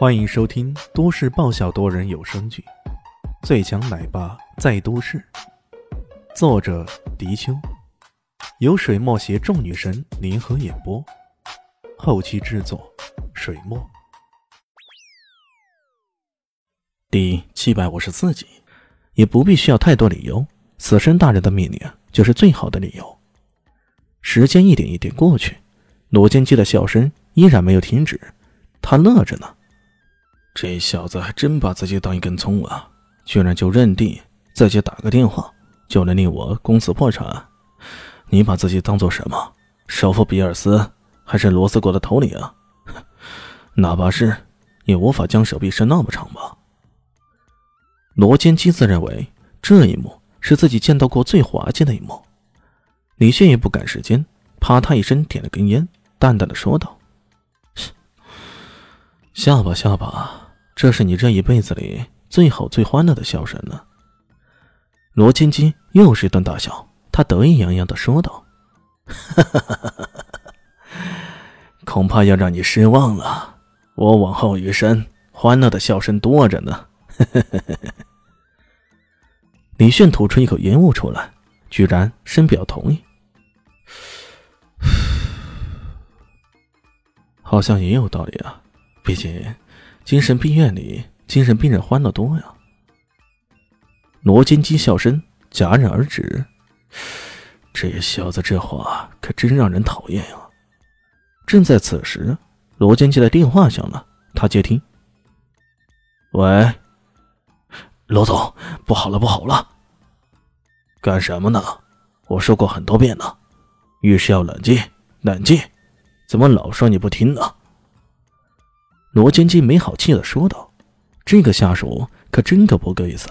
欢迎收听都市爆笑多人有声剧《最强奶爸在都市》，作者：迪秋，由水墨携众女神联合演播，后期制作：水墨。第七百五十四集，也不必需要太多理由，死神大人的命令就是最好的理由。时间一点一点过去，罗坚基的笑声依然没有停止，他乐着呢。这小子还真把自己当一根葱啊！居然就认定自己打个电话就能令我公司破产？你把自己当做什么？首富比尔斯还是罗斯国的头领啊？哪怕是也无法将手臂伸那么长吧？罗坚基自认为这一幕是自己见到过最滑稽的一幕。李炫也不赶时间，啪嗒一声点了根烟，淡淡的说道：“下吧，下吧，这是你这一辈子里最好最欢乐的笑声了。”罗金基又是一顿大笑，他得意洋洋的说道：“ 恐怕要让你失望了，我往后余生欢乐的笑声多着呢。”李炫吐出一口烟雾出来，居然深表同意。好像也有道理啊，毕竟精神病院里精神病人欢乐多呀。罗金基笑声戛然而止，这小子这话可真让人讨厌啊！正在此时，罗金基的电话响了，他接听：“喂，罗总，不好了，不好了！干什么呢？我说过很多遍了。”遇事要冷静，冷静，怎么老说你不听呢？罗坚基没好气的说道：“这个下属可真够不够意思，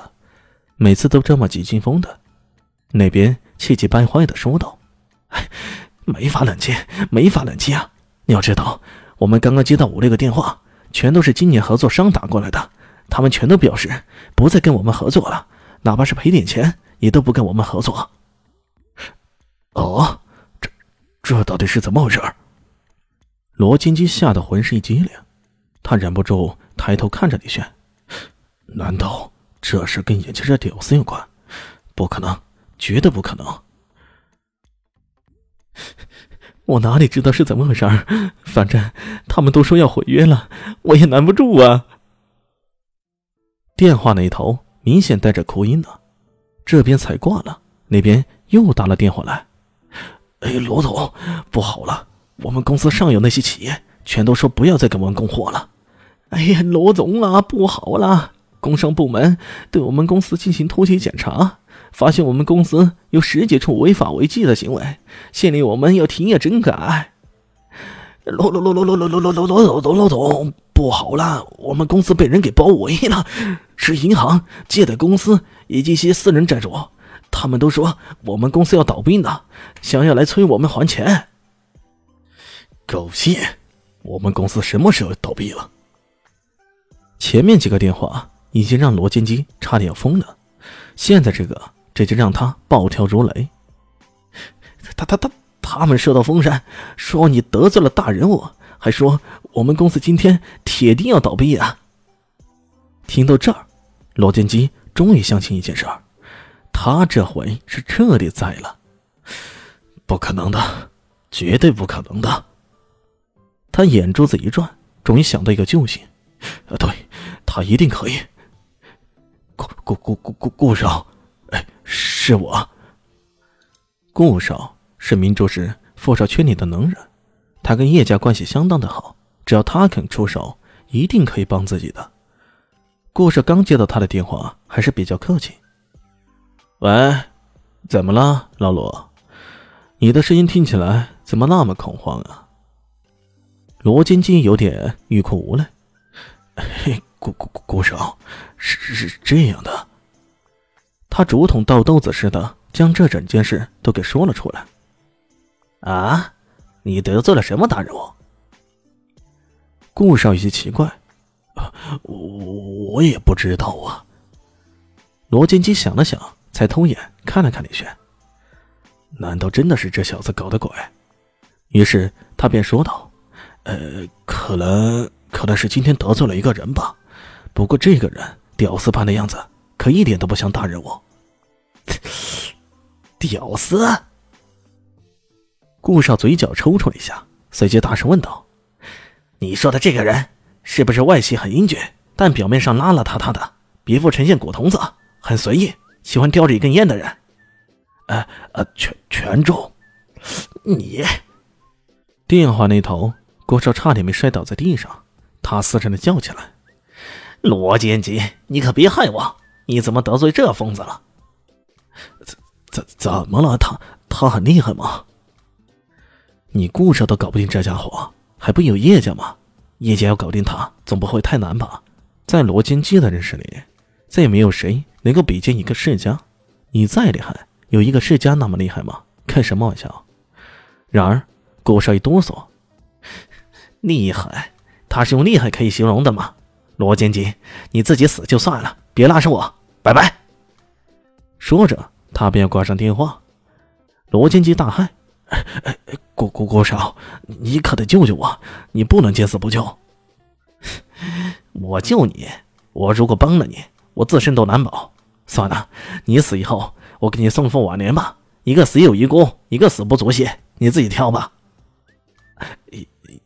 每次都这么急惊风的。”那边气急败坏的说道：“哎，没法冷静，没法冷静啊！你要知道，我们刚刚接到五六个电话，全都是今年合作商打过来的，他们全都表示不再跟我们合作了，哪怕是赔点钱，也都不跟我们合作。”哦。这这到底是怎么回事？罗金基吓得浑身一激灵，他忍不住抬头看着李轩，难道这事跟眼前这屌丝有关？不可能，绝对不可能！我哪里知道是怎么回事儿？反正他们都说要毁约了，我也拦不住啊！电话那头明显带着哭音呢，这边才挂了，那边又打了电话来。哎，罗总，不好了！我们公司上游那些企业全都说不要再给我们供货了。哎呀，罗总啊，不好了！工商部门对我们公司进行突击检查，发现我们公司有十几处违法违纪的行为，限令我们要停业整改。罗罗罗罗罗罗罗罗罗罗总，罗总，不好了！我们公司被人给包围了，是银行、借贷公司以及一些私人债主。他们都说我们公司要倒闭呢，想要来催我们还钱。狗屁！我们公司什么时候倒闭了？前面几个电话已经让罗建基差点疯了，现在这个这就让他暴跳如雷。他他他他们受到风声，说你得罪了大人物，还说我们公司今天铁定要倒闭啊！听到这儿，罗建基终于相信一件事儿。他这回是彻底栽了，不可能的，绝对不可能的。他眼珠子一转，终于想到一个救星。啊，对，他一定可以。顾顾顾顾顾顾少，哎，是我。顾少是明珠市富少圈里的能人，他跟叶家关系相当的好，只要他肯出手，一定可以帮自己的。顾少刚接到他的电话，还是比较客气。喂，怎么了，老罗？你的声音听起来怎么那么恐慌啊？罗金金有点欲哭无泪。嘿，顾顾顾少，是是这样的。他竹筒倒豆子似的将这整件事都给说了出来。啊，你得罪了什么大人物？顾少有些奇怪。我我也不知道啊。罗金金想了想。才偷眼看了看李轩，难道真的是这小子搞的鬼？于是他便说道：“呃，可能可能是今天得罪了一个人吧。不过这个人屌丝般的样子，可一点都不像大人物。屌丝？顾少嘴角抽搐了一下，随即大声问道：“你说的这个人，是不是外形很英俊，但表面上邋邋遢遢的，皮肤呈现古铜色，很随意，喜欢叼着一根烟的人？”呃呃，全全中。你。电话那头，郭少差点没摔倒在地上，他嘶声的叫起来：“罗监吉，你可别害我！你怎么得罪这疯子了？怎怎怎么了？他他很厉害吗？你顾少都搞不定这家伙，还不有叶家吗？叶家要搞定他，总不会太难吧？在罗监基的认识里，再也没有谁能够比肩一个世家。你再厉害，有一个世家那么厉害吗？开什么玩笑！然而。顾少一哆嗦，厉害，他是用厉害可以形容的吗？罗监吉，你自己死就算了，别拉上我，拜拜。说着，他便挂上电话。罗监吉大骇：“顾顾顾少，你可得救救我！你不能见死不救。我救你，我如果帮了你，我自身都难保。算了，你死以后，我给你送份挽联吧，一个死有余辜，一个死不足惜，你自己挑吧。”